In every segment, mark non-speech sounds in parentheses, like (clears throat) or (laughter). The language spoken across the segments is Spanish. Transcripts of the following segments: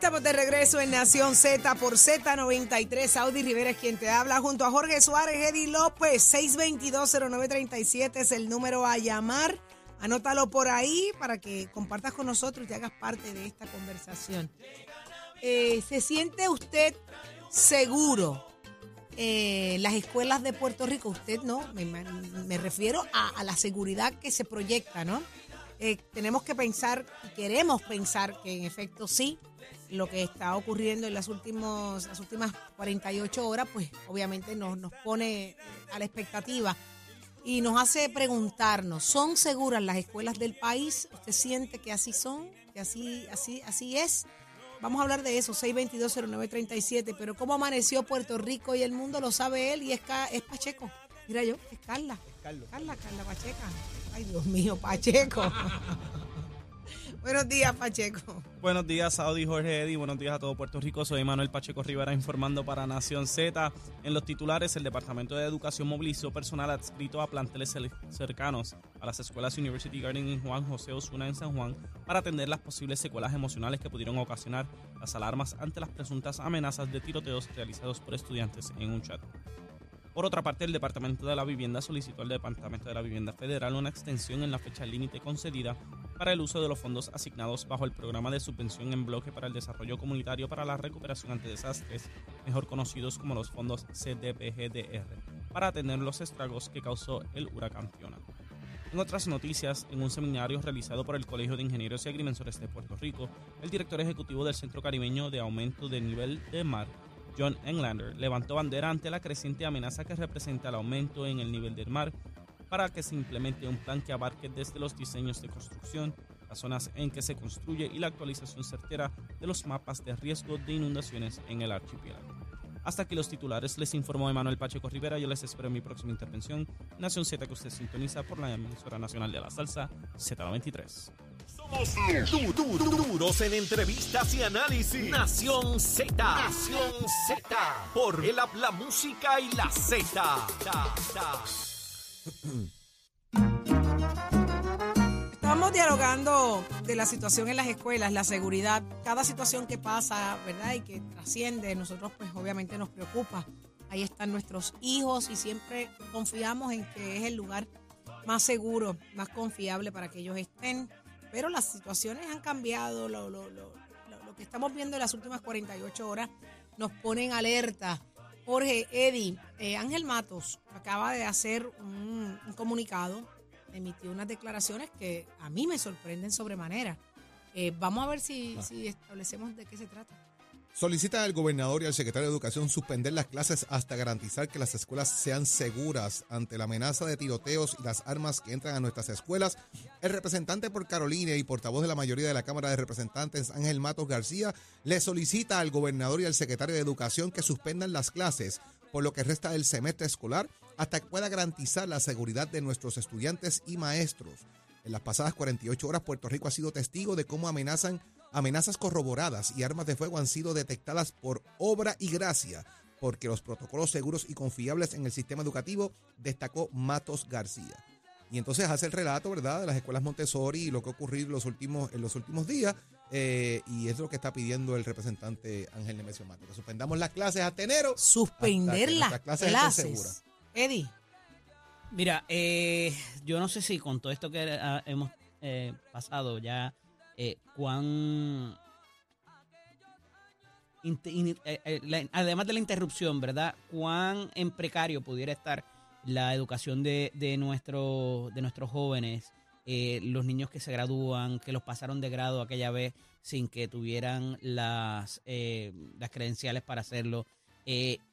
Estamos de regreso en Nación Z por Z93. Audi Rivera es quien te habla junto a Jorge Suárez, Eddie López. 6220937 es el número a llamar. Anótalo por ahí para que compartas con nosotros y hagas parte de esta conversación. Eh, ¿Se siente usted seguro eh, las escuelas de Puerto Rico? Usted no, me, refiero a, a la seguridad que se proyecta, ¿no? Eh, tenemos que pensar, y queremos pensar que en efecto sí, lo que está ocurriendo en las, últimos, las últimas 48 horas, pues obviamente nos, nos pone a la expectativa y nos hace preguntarnos, ¿son seguras las escuelas del país? ¿Usted siente que así son? ¿Que así, así, así es? Vamos a hablar de eso, 6220937, pero cómo amaneció Puerto Rico y el mundo lo sabe él y es, es Pacheco. Mira yo, es Carla. Carla, Carla Pacheca. Ay, Dios mío, Pacheco. (laughs) Buenos días, Pacheco. Buenos días, Saudi Jorge Eddy. Buenos días a todo Puerto Rico. Soy Manuel Pacheco Rivera informando para Nación Z. En los titulares, el Departamento de Educación movilizó personal adscrito a planteles cercanos a las escuelas University Garden en Juan José Osuna en San Juan para atender las posibles secuelas emocionales que pudieron ocasionar las alarmas ante las presuntas amenazas de tiroteos realizados por estudiantes en un chat. Por otra parte, el Departamento de la Vivienda solicitó al Departamento de la Vivienda Federal una extensión en la fecha límite concedida para el uso de los fondos asignados bajo el programa de subvención en bloque para el desarrollo comunitario para la recuperación ante desastres, mejor conocidos como los fondos CDBGDR, para atender los estragos que causó el huracán Fiona. En otras noticias, en un seminario realizado por el Colegio de Ingenieros y Agrimensores de Puerto Rico, el director ejecutivo del Centro Caribeño de Aumento del Nivel de Mar, John Englander, levantó bandera ante la creciente amenaza que representa el aumento en el nivel del mar para que se implemente un plan que abarque desde los diseños de construcción, las zonas en que se construye y la actualización certera de los mapas de riesgo de inundaciones en el archipiélago. Hasta aquí los titulares, les informó Emanuel Pacheco Rivera. Yo les espero en mi próxima intervención. Nación Z que usted sintoniza por la emisora nacional de la salsa Z93. Somos du- du- du- duros en entrevistas y análisis. Nación Z. Nación Z. Por el habla música y la Z. Ta, (clears throat) ta. Estamos dialogando de la situación en las escuelas, la seguridad, cada situación que pasa, ¿verdad? Y que trasciende, nosotros pues obviamente nos preocupa. Ahí están nuestros hijos y siempre confiamos en que es el lugar más seguro, más confiable para que ellos estén. Pero las situaciones han cambiado, lo, lo- lo- lo- lo que estamos viendo en las últimas 48 horas nos pone en alerta. Jorge, Eddie, eh, Ángel Matos acaba de hacer un, un comunicado, emitió unas declaraciones que a mí me sorprenden sobremanera. Eh, vamos a ver si, si establecemos de qué se trata. Solicita al gobernador y al secretario de Educación suspender las clases hasta garantizar que las escuelas sean seguras ante la amenaza de tiroteos y las armas que entran a nuestras escuelas. El representante por Carolina y portavoz de la mayoría de la Cámara de Representantes, Ángel Matos García, le solicita al gobernador y al secretario de Educación que suspendan las clases por lo que resta del semestre escolar hasta que pueda garantizar la seguridad de nuestros estudiantes y maestros. En las pasadas 48 horas, Puerto Rico ha sido testigo de cómo amenazan amenazas corroboradas y armas de fuego han sido detectadas por obra y gracia, porque los protocolos seguros y confiables en el sistema educativo, destacó Matos García. Y entonces hace el relato, ¿verdad?, de las escuelas Montessori y lo que ha ocurrido en los últimos, en los últimos días. eh, y es lo que está pidiendo el representante Ángel Nemesio Matos, que suspendamos las clases hasta enero. Suspender hasta las clases clases. seguras. Eddie, Mira, eh, yo no sé si con todo esto que hemos eh, pasado ya, eh, cuán... eh, eh, además de la interrupción, ¿verdad? Cuán en precario pudiera estar la educación de, de, de nuestros jóvenes, los niños que se gradúan, que los pasaron de grado aquella vez sin que tuvieran las, las credenciales para hacerlo.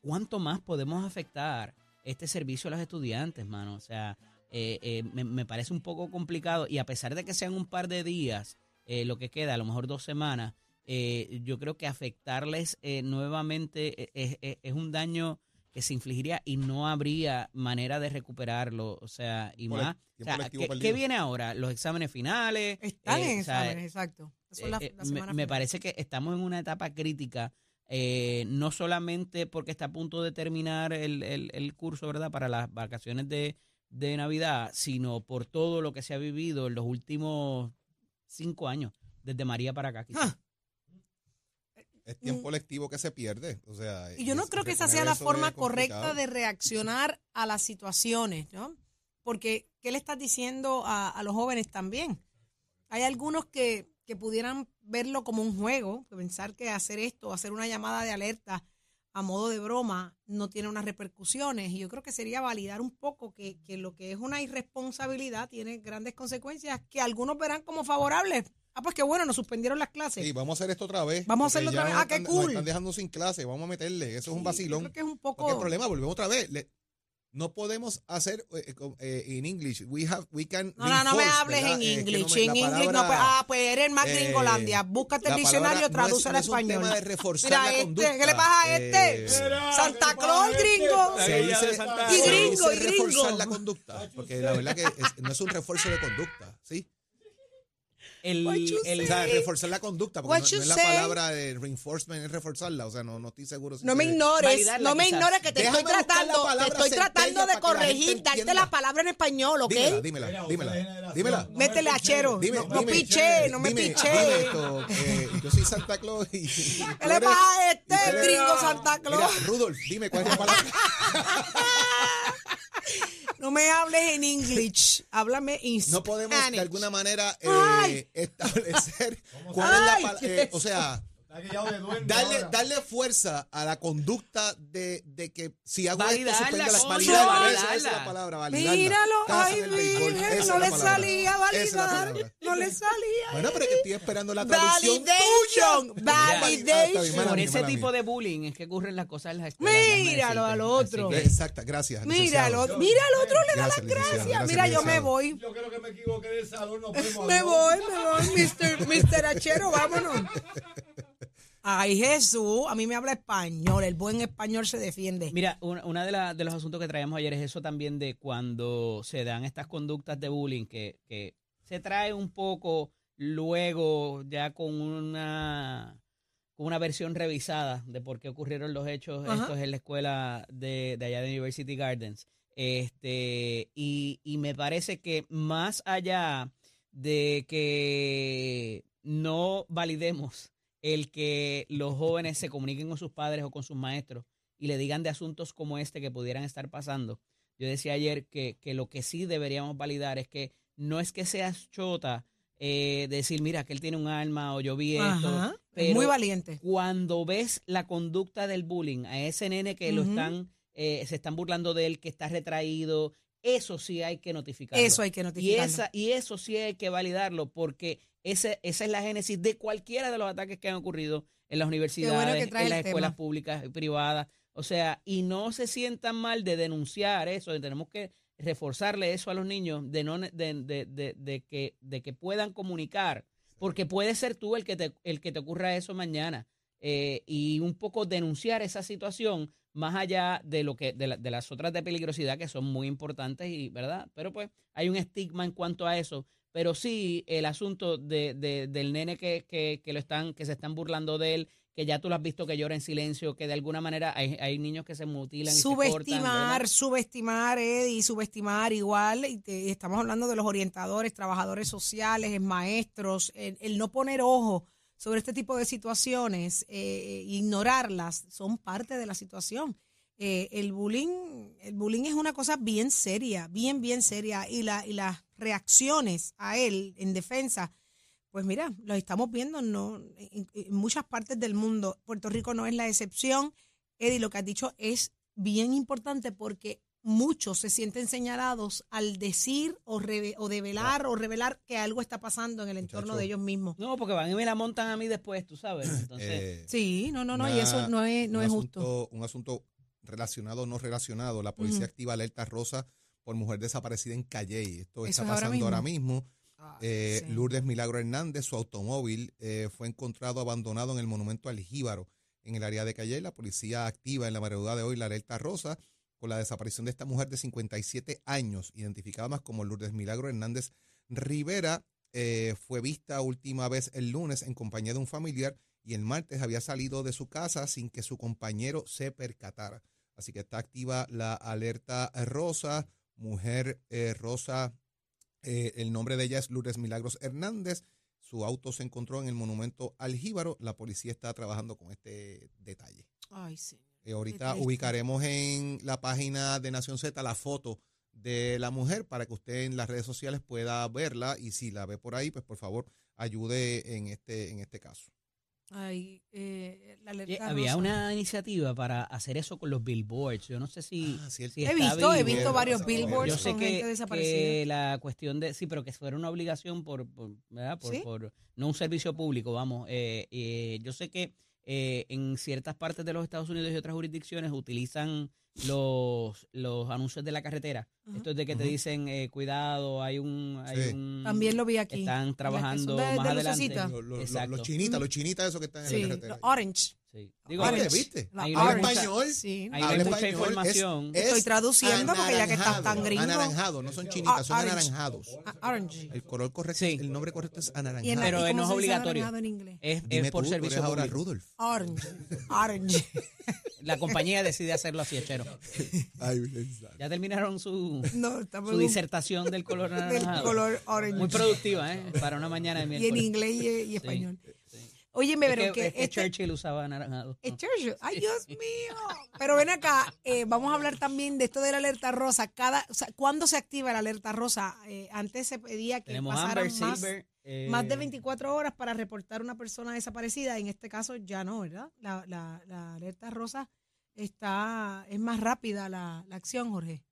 ¿Cuánto más podemos afectar este servicio a los estudiantes, mano? O sea, me parece un poco complicado y a pesar de que sean un par de días, eh, lo que queda, a lo mejor dos semanas, eh, yo creo que afectarles eh, nuevamente eh, es, es- es un daño que se infligiría y no habría manera de recuperarlo. O sea, y más. o sea, ¿qué, viene ahora? Los exámenes finales. Están eh, en o sea, exámenes, exacto. La, eh, la me- semana me, final. parece que estamos en una etapa crítica, eh, no solamente porque está a punto de terminar el, el- el curso, ¿verdad?, para las vacaciones de, de Navidad, sino por todo lo que se ha vivido en los últimos cinco años, desde María para acá. quizás. Ah. Es tiempo lectivo que se pierde. O sea, Y yo no es- creo que esa sea la forma correcta de reaccionar a las situaciones, ¿no? Porque, ¿qué le estás diciendo a, a los jóvenes también? Hay algunos que, que pudieran verlo como un juego, pensar que hacer esto, hacer una llamada de alerta a modo de broma, no tiene unas repercusiones. Y yo creo que sería validar un poco que, que lo que es una irresponsabilidad tiene grandes consecuencias que algunos verán como favorables. Ah, pues qué bueno, nos suspendieron las clases. Sí, vamos a hacer esto otra vez. Vamos a porque hacerlo otra vez. nos Ah, qué están- nos cool. están dejando sin clase, vamos a meterle. Eso es un vacilón. Yo creo que es un Porque poco... el problema, volvemos otra vez. le- no podemos hacer eh, com- eh, en English. We have, we can No, no, no me hables ¿verdad? en Eh, English. me- en English no, pues, ah, pues eres más eh, gringolandia. Búscate el diccionario, traduce al no es un español. tema de reforzar Mira la este, conducta. ¿qué le pasa a este? Eh, Santa Claus, gringo. Se dice, Y se gringo, dice y gringo. reforzar la conducta. Porque la verdad que es- no es un refuerzo de conducta, ¿sí? El, el- O sea, reforzar la conducta, porque no, es la say? palabra de reinforcement, es reforzarla. O sea, no, no estoy seguro si No me ignores, no me ignores que te Déjame estoy tratando, te estoy tratando de corregir, darte la palabra en español, ¿ok? Dímela, dímela, dímela, dímela. Métele a chero. Dime, no, piché, no me dime, piché. dime esto, eh, yo soy Santa Claus y... ¿Qué le pasa a este gringo Santa Claus? Mira, Rudolf, dime cuál es la palabra. (laughs) No me hables en English, háblame en No podemos de alguna manera eh, establecer (laughs) cuál es la palabra. o sea, darle, darle fuerza a la conducta de, de que si hago Validarla, esto, suspende la validarla. validarla. Esa, esa es la palabra, validarla. Míralo, ay, virgen, no le salía validar, no le salía. Bueno, pero es que estoy esperando la traducción Validation, validation. por ese tipo de bullying es que ocurren las cosas en las escuelas. Míralo al otro. que- Exacta, gracias. Míralo, mira al otro le da Gracias, las gracias. Mira, yo me voy. Yo creo que me equivoqué del salón, nos vemos. Me voy, me voy, Mr. Mr. Achero, vámonos. (laughs) Ay, Jesús, a mí me habla español, el buen español se defiende. Mira, una de, la- de los asuntos que traíamos ayer es eso también de cuando se dan estas conductas de bullying que, que se trae un poco luego ya con una con una versión revisada de por qué ocurrieron los hechos Ajá. estos en la escuela de, de allá de University Gardens. Este, y, y me parece que más allá de que no validemos el que los jóvenes se comuniquen con sus padres o con sus maestros y le digan de asuntos como este que pudieran estar pasando. Yo decía ayer que, que lo que sí deberíamos validar es que no es que seas chota eh, decir, mira, que él tiene un arma o yo vi esto, Ajá, pero muy valiente. cuando ves la conducta del bullying, a ese nene que lo están, eh, se están burlando de él, que está retraído, eso sí hay que notificarlo. Eso hay que y, notificarlo. esa, y eso sí hay que validarlo, porque ese, esa es la génesis de cualquiera de los ataques que han ocurrido en las universidades, en las el escuelas tema. públicas y privadas. O sea, y no se sientan mal de denunciar eso, y tenemos que reforzarle eso a los niños, de, no, de, de, de, de que, de que puedan comunicar, porque puede ser tú el que te, el que te ocurra eso mañana. Eh, y un poco denunciar esa situación más allá de lo que de, la- de las otras de peligrosidad que son muy importantes y verdad pero pues hay un estigma en cuanto a eso pero sí el asunto de, de- del nene que, que, que lo están que se están burlando de él que ya tú lo has visto que llora en silencio que de alguna manera hay, hay niños que se mutilan y se cortan, Subestimar, subestimar, Eddie, subestimar igual. Y te- estamos hablando de los orientadores, trabajadores sociales, maestros, el, el no poner ojo sobre este tipo de situaciones, eh, ignorarlas, son parte de la situación. Eh, el bullying, el bullying es una cosa bien seria, bien, bien seria. Y, la, y las reacciones a él en defensa, pues mira, lo estamos viendo no, en, en muchas partes del mundo. Puerto Rico no es la excepción. Eddie, lo que has dicho es bien importante porque muchos se sienten señalados al decir o, reve- o develar o revelar que algo está pasando en el entorno Muchacho. de ellos mismos. no porque van y me la montan a mí después tú sabes entonces Eh, Sí, no, no, no, y eso no es, no es asunto- justo. Un asunto relacionado o no relacionado. La policía activa alerta rosa por mujer desaparecida en Calley. Esto está es ahora pasando ahora mismo. Ay, Eh, sí. Lourdes Milagro Hernández, su automóvil eh, fue encontrado abandonado en el monumento al Jíbaro en el área de Calle. La policía activa en la madrugada de hoy la alerta rosa con la desaparición de esta mujer de 57 años, identificada más como Lourdes Milagro Hernández Rivera. Eh, fue vista última vez el lunes en compañía de un familiar y el martes había salido de su casa sin que su compañero se percatara. Así que está activa la alerta rosa, mujer eh, rosa, eh, el nombre de ella es Lourdes Milagros Hernández. Su auto se encontró en el monumento Aljíbaro. La policía está trabajando con este detalle. Ay, sí. Eh, ahorita ubicaremos en la página de Nación Z la foto de la mujer para que usted en las redes sociales pueda verla y si la ve por ahí, pues por favor ayude en este, en este caso. Ay, eh, la Oye, alerta había rosa. una iniciativa para hacer eso con los billboards. Yo no sé si, Ah, si He visto, he visto varios billboards Yo sé con que, gente desaparecida. que la cuestión de, sí, pero que fuera una obligación por, por, ¿verdad? por, ¿Sí? por- no un servicio público, vamos. Eh, eh, yo sé que eh, en ciertas partes de los Estados Unidos y otras jurisdicciones utilizan los, los anuncios de la carretera. Ajá. Esto es de que te dicen, eh, cuidado, hay un... Hay un También lo vi aquí. Están trabajando de- más de adelante. Los, chinitas, los chinitas esos que están en la carretera. los orange. Sí. Digo, Orange. ¿Viste? Ahí Habla español. Sí. Ahí Habla hay mucha español, es- información. es Estoy traduciendo porque ya que estás tan gringo. Anaranjado, no son chinitas, son Ah, orange. anaranjados. Ah, orange. El color correcto, Sí. el nombre correcto es anaranjado. Pero ¿y no es obligatorio. en inglés? Es, es por tú, tú eres servicio ahora público. Rudolf. Orange. (laughs) Orange. La compañía decide hacerlo así, Echero. Ay, exacto. Ya terminaron su, No, su disertación del color del anaranjado. color orange. Muy productiva, ¿eh? Para una mañana de y en miércoles. inglés y, y español. sí. Óyeme, pero que, que, es que este- Churchill usaba anaranjado. Es Churchill. Ay, Dios mío. Pero ven acá, eh, vamos a hablar también de esto de la alerta rosa. Cada, o sea, ¿Cuándo se activa la alerta rosa? Eh, antes se pedía que Tenemos pasaran Amber, más, Silver. eh, más de 24 horas para reportar una persona desaparecida. En este caso ya no, ¿verdad? La, la- la alerta rosa está es más rápida la, la acción, Jorge.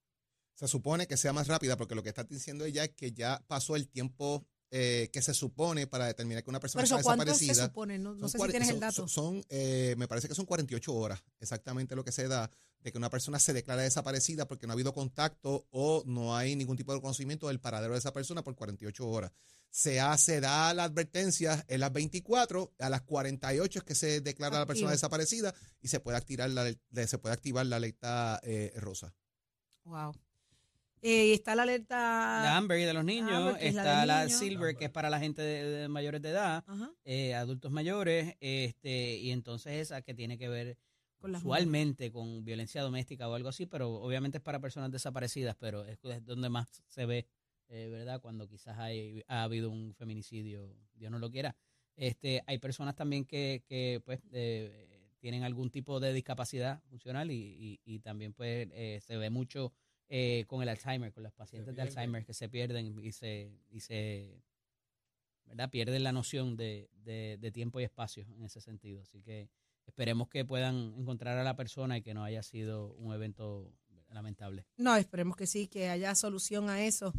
Se supone que sea más rápida porque lo que está diciendo ella es que ya pasó el tiempo eh, que se supone para determinar que una persona Por eso, está ¿cuánto se desaparecida. supone? No, sé si tienes el dato. Son, son, eh, me parece que son 48 horas exactamente lo que se da de que una persona se declara desaparecida porque no ha habido contacto o no hay ningún tipo de conocimiento del paradero de esa persona por 48 horas. Se hace, da la advertencia en las 24, a las 48 es que se declara la persona desaparecida y se puede activar la, se puede activar la alerta eh, rosa. Wow. Eh, está la alerta. La Amber de los niños. Amber, la está la. Silver, que es para la gente de, de mayores de edad. Eh, adultos mayores. este Y entonces esa que tiene que ver usualmente con violencia doméstica o algo así, pero obviamente es para personas desaparecidas, pero es donde más se ve, eh, ¿verdad? Cuando quizás hay, ha habido un feminicidio, Dios no lo quiera. Este, hay personas también que, que pues, eh, tienen algún tipo de discapacidad funcional y, y, y también pues eh, se ve mucho eh, con el Alzheimer, con los pacientes de Alzheimer que se pierden y se, y se ¿verdad? pierden la noción de, de, de tiempo y espacio en ese sentido. Así que esperemos que puedan encontrar a la persona y que no haya sido un evento lamentable. No, esperemos que sí, que haya solución a eso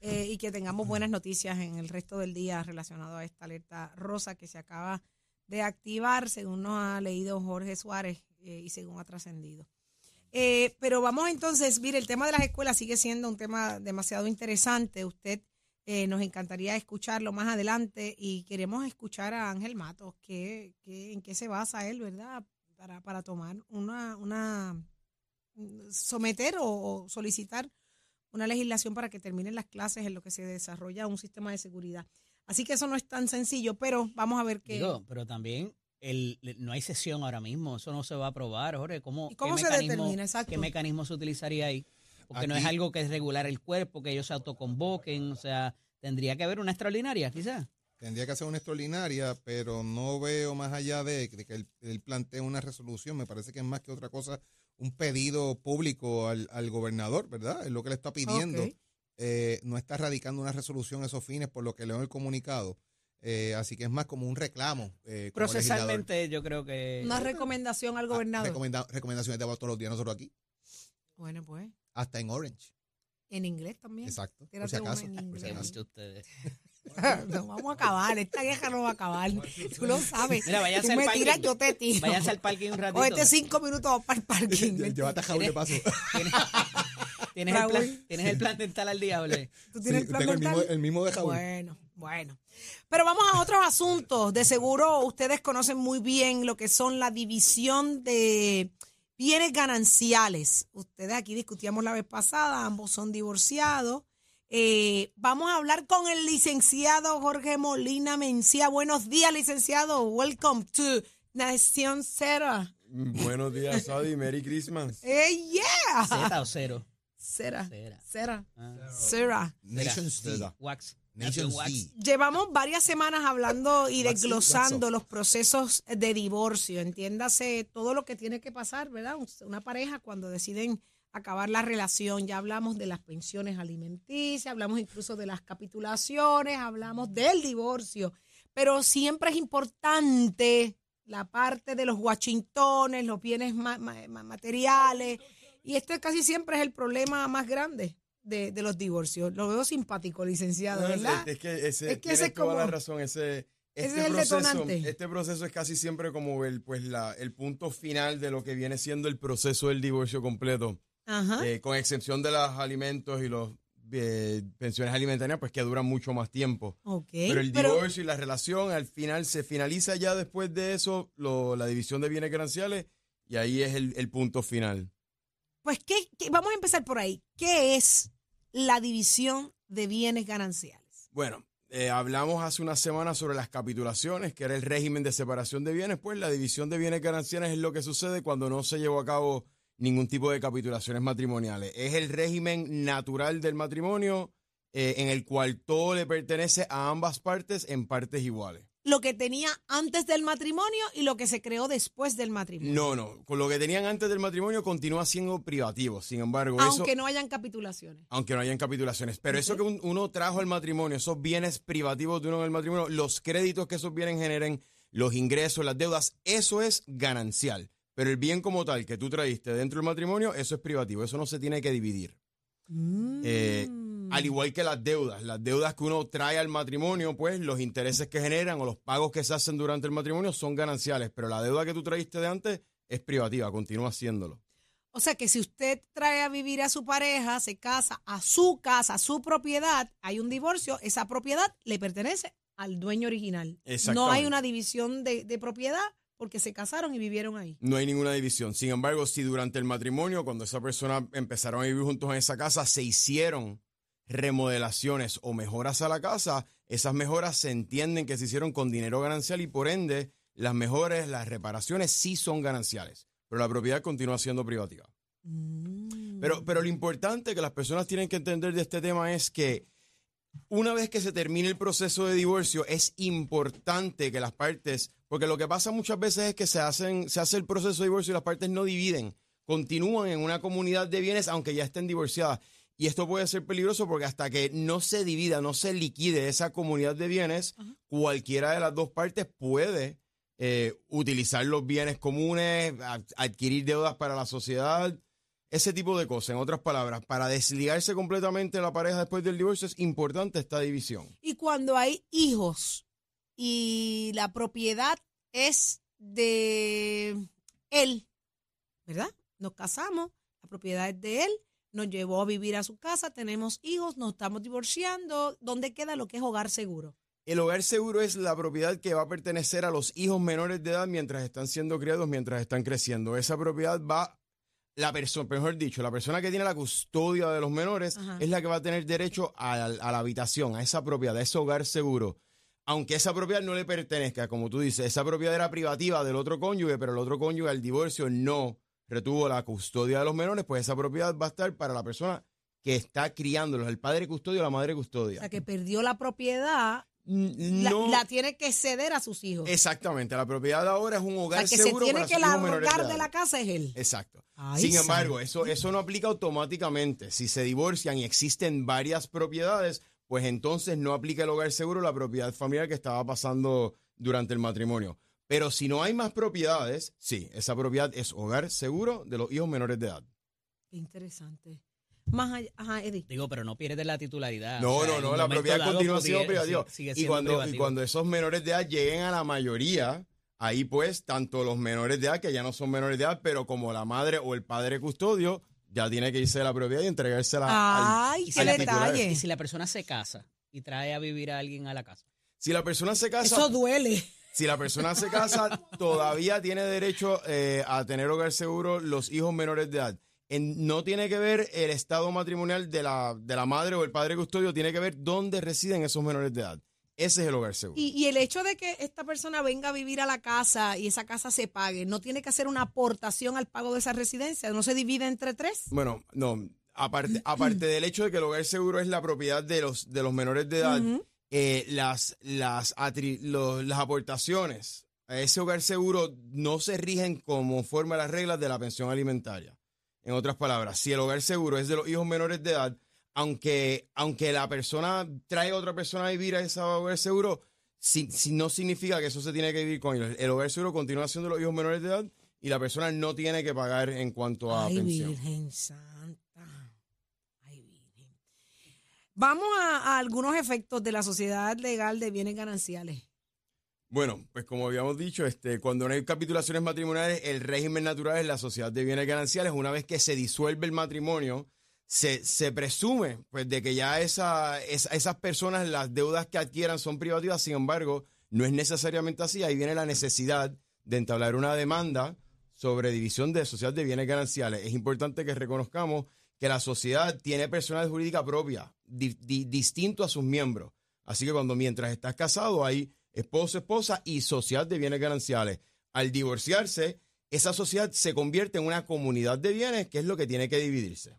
eh, y que tengamos buenas noticias en el resto del día relacionado a esta alerta rosa que se acaba de activar, según nos ha leído Jorge Suárez eh, y según ha trascendido. Eh, pero vamos entonces, mire, el tema de las escuelas sigue siendo un tema demasiado interesante. Usted eh, nos encantaría escucharlo más adelante y queremos escuchar a Ángel Matos, que, que- en qué se basa él, ¿verdad? Para, para tomar una, una someter o, o solicitar una legislación para que terminen las clases en lo que se desarrolla un sistema de seguridad. Así que eso no es tan sencillo, pero vamos a ver qué. Digo, pero también el, no hay sesión ahora mismo, eso no se va a aprobar, Jorge. ¿Cómo, ¿Y cómo qué se mecanismo- determina? Exacto. ¿Qué mecanismo se utilizaría ahí? Porque no es algo que es regular el cuerpo, que ellos se autoconvoquen, o sea, tendría que haber una extraordinaria, quizás. Tendría que ser una extraordinaria, pero no veo más allá de, de que él, él plantee una resolución. Me parece que es más que otra cosa un pedido público al, al gobernador, ¿verdad? Es lo que le está pidiendo. Eh, no está radicando una resolución a esos fines, por lo que leo en el comunicado. Eh, así que es más como un reclamo. eh, como legislador. Procesalmente yo creo que... Una recomendación al Ah, gobernador. recomenda- recomendaciones de todos los días nosotros aquí, bueno, pues, hasta en Orange. en inglés también. Exacto. Por si acaso. en por si acaso. ustedes. (laughs) no vamos a acabar, esta guerra no va a acabar. (laughs) Tú lo sabes. Mira, váyanse Tú al me parking. tiras, yo te tiro. Váyanse al parking un ratito. Cógete cinco minutos para el parking. Llévate a Jaúl de paso. Tienen- ¿Tienes, el plan, ¿Tienes el plan dental al diablo? ¿Tú tienes Sí, el plan tengo el mismo, el mismo de Raúl. Bueno, bueno. Pero vamos a otros asuntos. De seguro ustedes conocen muy bien lo que son la división de bienes gananciales. Ustedes aquí discutíamos la vez pasada, ambos son divorciados. Eh, vamos a hablar con el licenciado Jorge Molina Mencía. Buenos días, licenciado. Welcome to Nación Cera. Buenos días, Saudi. Merry Christmas. (laughs) ¡Eh, yeah! ¿Z o cero? Cera. Cera. Cera. Ah, Cera. Nations D. wax. Llevamos varias semanas hablando y desglosando los procesos de divorcio. Entiéndase todo lo que tiene que pasar, ¿verdad? Una pareja cuando deciden acabar la relación. Ya hablamos de las pensiones alimenticias, hablamos incluso de las capitulaciones, hablamos del divorcio. Pero siempre es importante la parte de los Washingtones, los bienes ma- materiales. Y este casi siempre es el problema más grande de, de los divorcios. Lo veo simpático, licenciado, No, ¿verdad? es, es que ese, Es que tienes ese es toda como- la razón. Ese, Ese este es el proceso, detonante. Este proceso es casi siempre como el, pues la, el punto final de lo que viene siendo el proceso del divorcio completo. Ajá. Eh, con excepción de los alimentos y los eh, pensiones alimentarias, pues que duran mucho más tiempo. ok. Pero el Pero- divorcio y la relación al final se finaliza ya después de eso, lo- la división de bienes gananciales, y ahí es el, el punto final. pues, ¿qué, qué- vamos a empezar por ahí. ¿Qué es la división de bienes gananciales? Bueno, eh, hablamos hace unas semanas sobre las capitulaciones, que era el régimen de separación de bienes. Pues la división de bienes gananciales es lo que sucede cuando no se llevó a cabo ningún tipo de capitulaciones matrimoniales. Es el régimen natural del matrimonio eh, en el cual todo le pertenece a ambas partes en partes iguales. Lo que tenía antes del matrimonio y lo que se creó después del matrimonio. No, no, con lo que tenían antes del matrimonio continúa siendo privativo. Sin embargo, aunque eso... no hayan capitulaciones. Aunque no hayan capitulaciones. Pero eso que un- uno trajo al matrimonio, esos bienes privativos de uno en el matrimonio, los créditos que esos bienes generen, los ingresos, las deudas, eso es ganancial. Pero el bien como tal que tú traíste dentro del matrimonio, eso es privativo. Eso no se tiene que dividir. Eh, Mm. Al igual que las deudas. Las deudas que uno trae al matrimonio, pues los intereses que generan o los pagos que se hacen durante el matrimonio son gananciales. Pero la deuda que tú traíste de antes es privativa, continúa haciéndolo. O sea que si usted trae a vivir a su pareja, se casa a su casa, a su propiedad, hay un divorcio, esa propiedad le pertenece al dueño original. No hay una división de, de propiedad porque se casaron y vivieron ahí. No hay ninguna división. Sin embargo, si durante el matrimonio, cuando esa persona empezaron a vivir juntos en esa casa, se hicieron remodelaciones o mejoras a la casa, esas mejoras se entienden que se hicieron con dinero ganancial y por ende las mejores, las reparaciones sí son gananciales, pero la propiedad continúa siendo privativa. Mm. Pero, pero lo importante que las personas tienen que entender de este tema es que una vez que se termine el proceso de divorcio, es importante que las partes, porque lo que pasa muchas veces es que se, hacen, se hace el proceso de divorcio y las partes no dividen, continúan en una comunidad de bienes aunque ya estén divorciadas. Y esto puede ser peligroso porque hasta que no se divida, no se liquide esa comunidad de bienes, cualquiera de las dos partes puede eh, utilizar los bienes comunes, adquirir deudas para la sociedad, ese tipo de cosas. En otras palabras, para desligarse completamente de la pareja después del divorcio es importante esta división. Y cuando hay hijos y la propiedad es de él, ¿verdad? Nos casamos, la propiedad es de él, nos llevó a vivir a su casa, tenemos hijos, nos estamos divorciando. ¿Dónde queda lo que es hogar seguro? El hogar seguro es la propiedad que va a pertenecer a los hijos menores de edad mientras están siendo criados, mientras están creciendo. Esa propiedad va, la persona, mejor dicho, la persona que tiene la custodia de los menores Ajá. es la que va a tener derecho a, a la habitación, a esa propiedad, a ese hogar seguro. Aunque esa propiedad no le pertenezca, como tú dices, esa propiedad era privativa del otro cónyuge, pero el otro cónyuge al divorcio no retuvo la custodia de los menores, pues esa propiedad va a estar para la persona que está criándolos, el padre custodio o la madre O custodia. sea, que perdió la propiedad, la, no- la tiene que ceder a sus hijos. Exactamente, la propiedad ahora es un o hogar sea, que se tiene para que largar edad. de la casa es él. Exacto. Ay, Sin embargo, eso, eso no aplica automáticamente. Si se divorcian y existen varias propiedades, pues entonces no aplica el hogar seguro, la propiedad familiar que estaba pasando durante el matrimonio. Pero si no hay más propiedades, sí, esa propiedad es hogar seguro de los hijos menores de edad. Qué interesante. Más allá, ajá, Eddie. Digo, pero no pierdes la titularidad. No, O sea, no, no, la propiedad continúa siendo privativa. Y y cuando esos menores de edad lleguen a la mayoría, ahí pues tanto los menores de edad, que ya no son menores de edad, pero como la madre o el padre custodio, ya tiene que irse de la propiedad y entregársela Ay, Y qué detalle. y si la persona se casa y trae a vivir a alguien a la casa. Si la persona se casa, Eso duele. Si la persona se casa, todavía tiene derecho eh, a tener hogar seguro los hijos menores de edad. En- no tiene que ver el estado matrimonial de la, de la madre o el padre custodio, tiene que ver dónde residen esos menores de edad. Ese es el hogar seguro. Y, y el hecho de que esta persona venga a vivir a la casa y esa casa se pague, no tiene que hacer una aportación al pago de esa residencia, no se divide entre tres. Bueno, no, aparte, aparte (clears throat) del hecho de que el hogar seguro es la propiedad de los, de los menores de edad, eh, las, las, atri- lo- las aportaciones a ese hogar seguro no se rigen como forma las reglas de la pensión alimentaria. En otras palabras, si el hogar seguro es de los hijos menores de edad, aunque, aunque la persona trae a otra persona a vivir a ese hogar seguro, si, si no significa que eso se tiene que vivir con ellos. El hogar seguro continúa siendo los hijos menores de edad y la persona no tiene que pagar en cuanto a Ay, pensión. Virgen Santa. Vamos a, algunos efectos de la sociedad legal de bienes gananciales. Bueno, pues como habíamos dicho, este, cuando no hay capitulaciones matrimoniales, el régimen natural es la sociedad de bienes gananciales. Una vez que se disuelve el matrimonio, se, presume pues, de que ya esa, esa- esas personas, las deudas que adquieran son privativas. Sin embargo, no es necesariamente así. Ahí viene la necesidad de entablar una demanda sobre división de sociedad de bienes gananciales. Es importante que reconozcamos que la sociedad tiene personal jurídica propia, di- di- distinto a sus miembros. Así que cuando mientras estás casado hay esposo, esposa y sociedad de bienes gananciales. Al divorciarse, esa sociedad se convierte en una comunidad de bienes, que es lo que tiene que dividirse.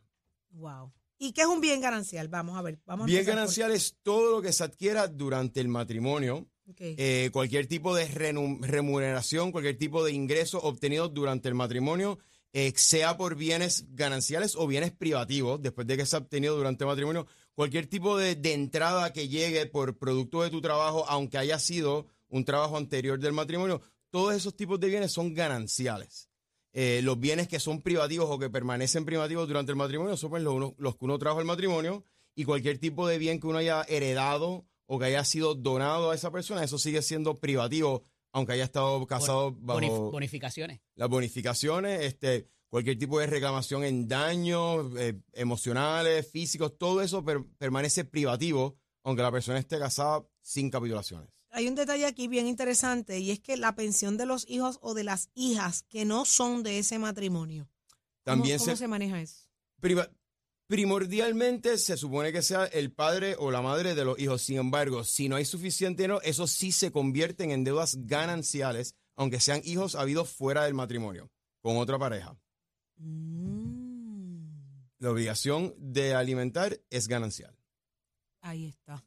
Wow. ¿Y qué es un bien ganancial? Vamos a ver. Vamos a Bien por- ganancial es todo lo que se adquiera durante el matrimonio, eh, cualquier tipo de remuneración, cualquier tipo de ingreso obtenido durante el matrimonio, eh, sea por bienes gananciales o bienes privativos, después de que se ha obtenido durante el matrimonio, cualquier tipo de, de entrada que llegue por producto de tu trabajo, aunque haya sido un trabajo anterior del matrimonio, todos esos tipos de bienes son gananciales. Eh, los bienes que son privativos o que permanecen privativos durante el matrimonio son pues, los, los que uno trajo al matrimonio y cualquier tipo de bien que uno haya heredado o que haya sido donado a esa persona, eso sigue siendo privativo, aunque haya estado casado bajo Bonif- bonificaciones. las bonificaciones, este, cualquier tipo de reclamación en daños eh, emocionales, físicos, todo eso per- permanece privativo, aunque la persona esté casada sin capitulaciones. Hay un detalle aquí bien interesante y es que la pensión de los hijos o de las hijas que no son de ese matrimonio. ¿Cómo- También ¿Cómo, se, se maneja eso? priva- primordialmente se supone que sea el padre o la madre de los hijos. Sin embargo, si no hay suficiente dinero, eso sí se convierten en deudas gananciales, aunque sean hijos habidos fuera del matrimonio, con otra pareja. Mm, La obligación de alimentar es ganancial. ahí está.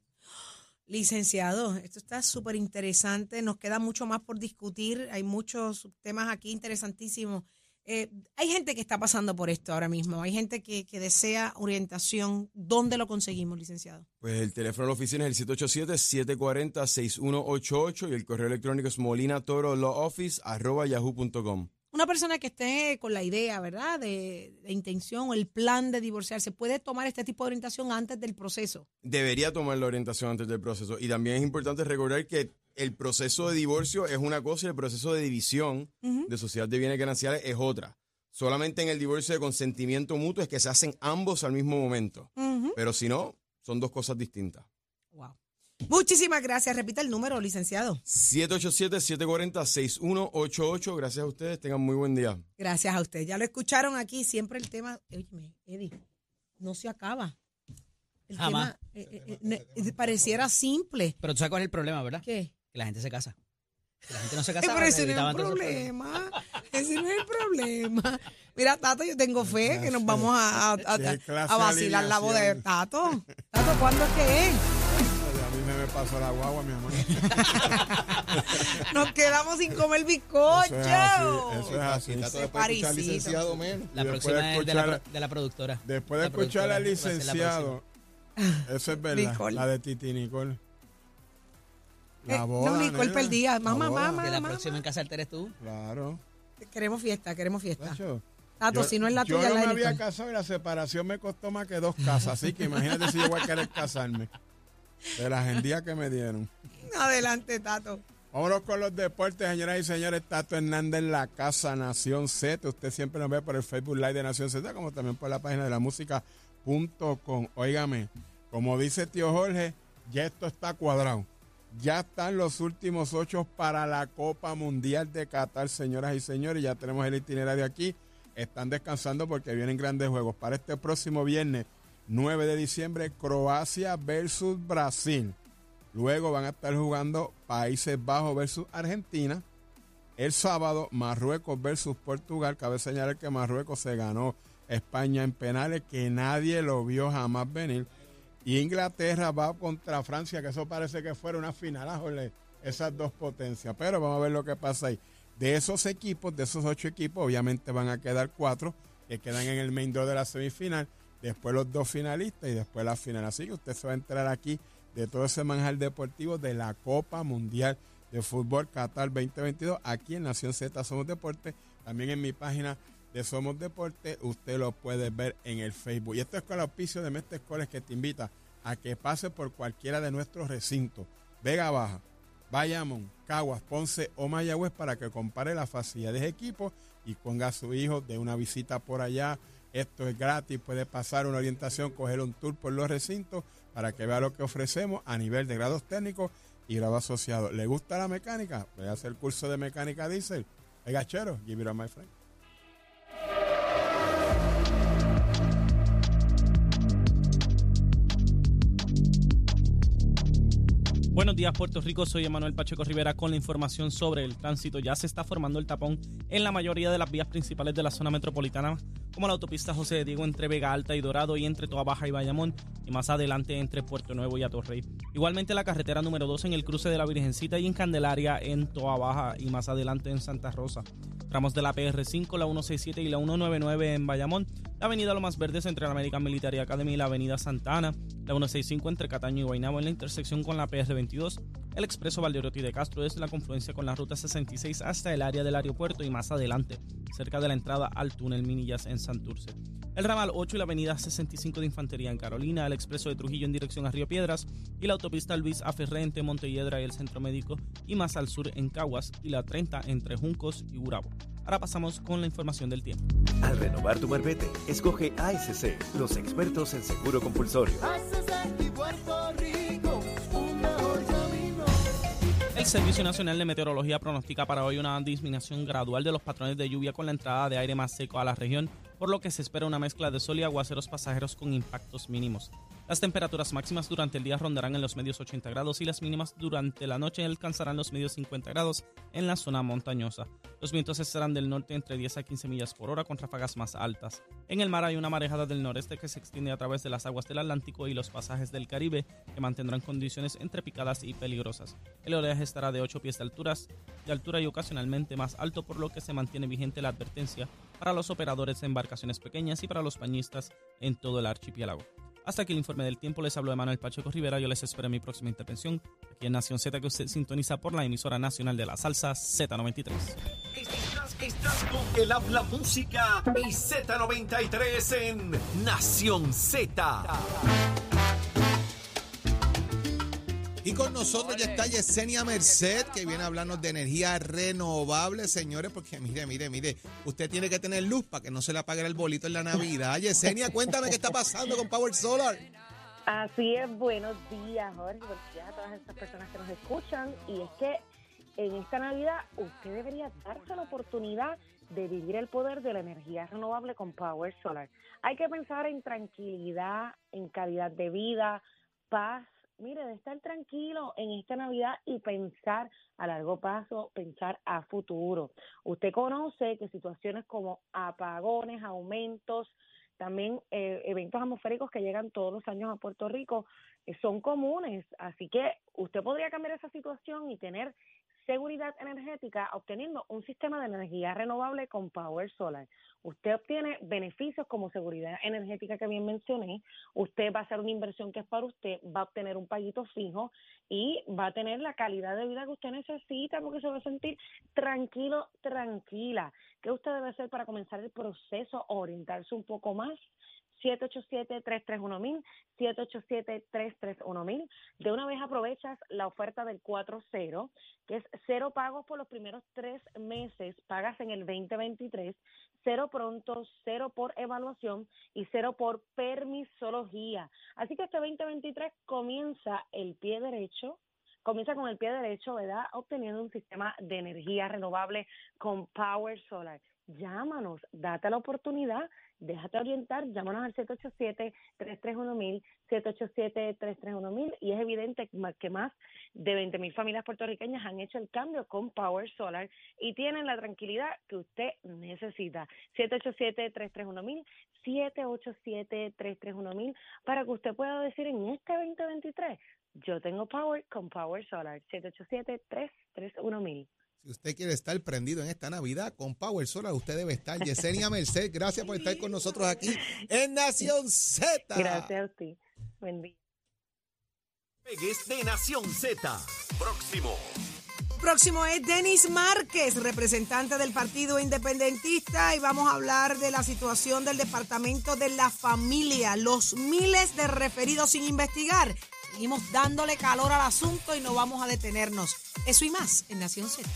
Licenciado, esto está súper interesante. Nos queda mucho más por discutir. Hay muchos temas aquí interesantísimos. Eh, hay gente que está pasando por esto ahora mismo. Hay gente que, que desea orientación. ¿Dónde lo conseguimos, licenciado? Pues el teléfono de la oficina es el 787-740-6188 y el correo electrónico es molinatorolawoffice.yahoo.com. Una persona que esté con la idea, ¿verdad? De, de intención o el plan de divorciarse, ¿puede tomar este tipo de orientación antes del proceso? Debería tomar la orientación antes del proceso. Y también es importante recordar que el proceso de divorcio es una cosa y el proceso de división de sociedad de bienes gananciales es otra. Solamente en el divorcio de consentimiento mutuo es que se hacen ambos al mismo momento. Pero si no, son dos cosas distintas. Muchísimas gracias. Repita el número, licenciado. 787-740-6188. Gracias a ustedes. Tengan muy buen día. Gracias a usted. Ya lo escucharon aquí. Siempre el tema. Óyeme, Eddie, no se acaba. El Jamás. tema eh, eh, eh, pareciera simple. Pero tú sabes cuál es el problema, ¿verdad? ¿Qué? Que la gente se casa. Que la gente no se (laughs) casa. pero ese no es el problema. Ese no es el problema. Mira, Tato, yo tengo fe que nos vamos a, a, vacilar la boda de. Tato. Tato, ¿cuándo es que es? A pasó la guagua, mi amor. (laughs) Nos quedamos sin comer bizcocho. Eso es así, eso es así. Licenciado menos. La próxima de es de la, de productora. Después de La escuchar al licenciado, eso es verdad, Nicole. la de Titi Nicole. La Eh, boda, no, Nicole nena, perdía. Mamá, mamá. Que la próxima en casarte eres tú. Claro. Queremos fiesta, queremos fiesta. Tacho, Tato, yo- si no es la yo tuya, no la me había casado y la separación me costó más que dos casas, así que imagínate si yo voy a querer casarme. De las endías que me dieron. Adelante, Tato. Vámonos con los deportes, señoras y señores. Tato Hernández en la casa Nación Z. Usted siempre nos ve por el Facebook Live de Nación Z, como también por la página de la música.com. Óigame, como dice tío Jorge, ya esto está cuadrado. Ya están los últimos ocho para la Copa Mundial de Qatar, señoras y señores. Ya tenemos el itinerario aquí. Están descansando porque vienen grandes juegos. Para este próximo viernes, 9 de diciembre, Croacia versus Brasil. Luego van a estar jugando Países Bajos versus Argentina. El sábado, Marruecos versus Portugal. Cabe señalar que Marruecos se ganó España en penales, que nadie lo vio jamás venir. Y Inglaterra va contra Francia, que eso parece que fuera una final, ajole, esas dos potencias. Pero vamos a ver lo que pasa ahí. De esos equipos, de esos ocho equipos, obviamente van a quedar cuatro que quedan en el main de la semifinal, después los dos finalistas y después la final. Así que usted se va a entrar aquí de todo ese manjar deportivo de la Copa Mundial de Fútbol Qatar 2022 aquí en Nación Z Somos Deporte. También en mi página de Somos Deporte usted lo puede ver en el Facebook. Y esto es con el auspicio de Mestre Escoles que te invita a que pase por cualquiera de nuestros recintos. Vega Baja, Bayamón, Caguas, Ponce o Mayagüez para que compare las facilidades de equipo y ponga a su hijo de una visita por allá. Esto es gratis, puede pasar una orientación, coger un tour por los recintos para que vea lo que ofrecemos a nivel de grados técnicos y grado asociado. ¿Le gusta la mecánica? Voy a hacer el curso de mecánica diésel. Oiga, chero, give it a my friend. Buenos días Puerto Rico, soy Emanuel Pacheco Rivera con la información sobre el tránsito. Ya se está formando el tapón en la mayoría de las vías principales de la zona metropolitana, como la autopista José de Diego entre Vega Alta y Dorado y entre Toa Baja y Bayamón, y más adelante entre Puerto Nuevo y Atorrey. Igualmente la carretera número 2 en el cruce de la Virgencita y en Candelaria en Toa Baja y más adelante en Santa Rosa. Tramos de la PR5, la 167 y la 199 en Bayamón, la avenida Lomas Verdes entre la American Military Academy y la avenida Santa Ana, la 165 entre Cataño y Guaynabo en la intersección con la PR22, el expreso Valdeorotti de Castro desde la confluencia con la ruta 66 hasta el área del aeropuerto y más adelante, cerca de la entrada al túnel Minillas en Santurce. El ramal 8 y la avenida 65 de Infantería en Carolina, el expreso de Trujillo en dirección a Río Piedras y la autopista Luis Aferrente, Montelledra y el Centro Médico y más al sur en Caguas y la 30 entre Juncos y Gurabo. Ahora pasamos con la información del tiempo. Al renovar tu marbete, escoge ASC, los expertos en seguro compulsorio. El Servicio Nacional de Meteorología pronostica para hoy una disminución gradual de los patrones de lluvia con la entrada de aire más seco a la región, por lo que se espera una mezcla de sol y aguaceros pasajeros con impactos mínimos. Las temperaturas máximas durante el día rondarán en los medios 80 grados y las mínimas durante la noche alcanzarán los medios 50 grados en la zona montañosa. Los vientos estarán del norte entre 10 a 15 millas por hora con ráfagas más altas. En el mar hay una marejada del noreste que se extiende a través de las aguas del Atlántico y los pasajes del Caribe que mantendrán condiciones entre picadas y peligrosas. El oleaje estará de 8 pies de, alturas, de altura y ocasionalmente más alto por lo que se mantiene vigente la advertencia para los operadores de embarcaciones pequeñas y para los bañistas en todo el archipiélago. Hasta aquí el informe del tiempo. Les hablo de Manuel Pacheco Rivera. Yo les espero en mi próxima intervención aquí en Nación Z que usted sintoniza por la emisora nacional de la salsa Z93. Estás, con el habla música y Z93 en Nación Z. Y con nosotros ya está Yesenia Merced, que viene a hablarnos de energía renovable, señores, porque mire, mire, mire, usted tiene que tener luz para que no se le apague el bolito en la Navidad. Yesenia, cuéntame qué está pasando con Power Solar. Así es, buenos días, Jorge, buenos días a todas estas personas que nos escuchan. Y es que en esta Navidad usted debería darse la oportunidad de vivir el poder de la energía renovable con Power Solar. Hay que pensar en tranquilidad, en calidad de vida, paz mire, de estar tranquilo en esta Navidad y pensar a largo plazo, pensar a futuro. Usted conoce que situaciones como apagones, aumentos, también eh, eventos atmosféricos que llegan todos los años a Puerto Rico eh, son comunes, así que usted podría cambiar esa situación y tener seguridad energética obteniendo un sistema de energía renovable con Power Solar. Usted obtiene beneficios como seguridad energética que bien mencioné, usted va a hacer una inversión que es para usted, va a obtener un paguito fijo y va a tener la calidad de vida que usted necesita porque se va a sentir tranquilo, tranquila. ¿Qué usted debe hacer para comenzar el proceso, orientarse un poco más? 787-331-1000, 787-331-1000. De una vez aprovechas la oferta del 4-0, que es cero pagos por los primeros tres meses, pagas en el 2023, cero pronto, cero por evaluación y cero por permisología. Así que este 2023 comienza el pie derecho comienza con el pie derecho, ¿verdad? Obteniendo un sistema de energía renovable con Power Solar. Llámanos, date la oportunidad, déjate orientar, llámanos al 787-331-1000, 787-331-1000 y es evidente que más de 20.000 familias puertorriqueñas han hecho el cambio con Power Solar y tienen la tranquilidad que usted necesita. 787-331-1000, 787-331-1000 para que usted pueda decir en este 2023 yo tengo Power con Power Solar, 787-331-1000. Si usted quiere estar prendido en esta Navidad con Power Solar, usted debe estar. Yesenia Merced, gracias por estar con nosotros aquí en Nación Z. Gracias a usted. Buen día. Pegues de Nación Z. Próximo. Próximo es Denis Márquez, representante del Partido Independentista, y vamos a hablar de la situación del Departamento de la Familia, los miles de referidos sin investigar Seguimos dándole calor al asunto y no vamos a detenernos. Eso y más en Nación Z.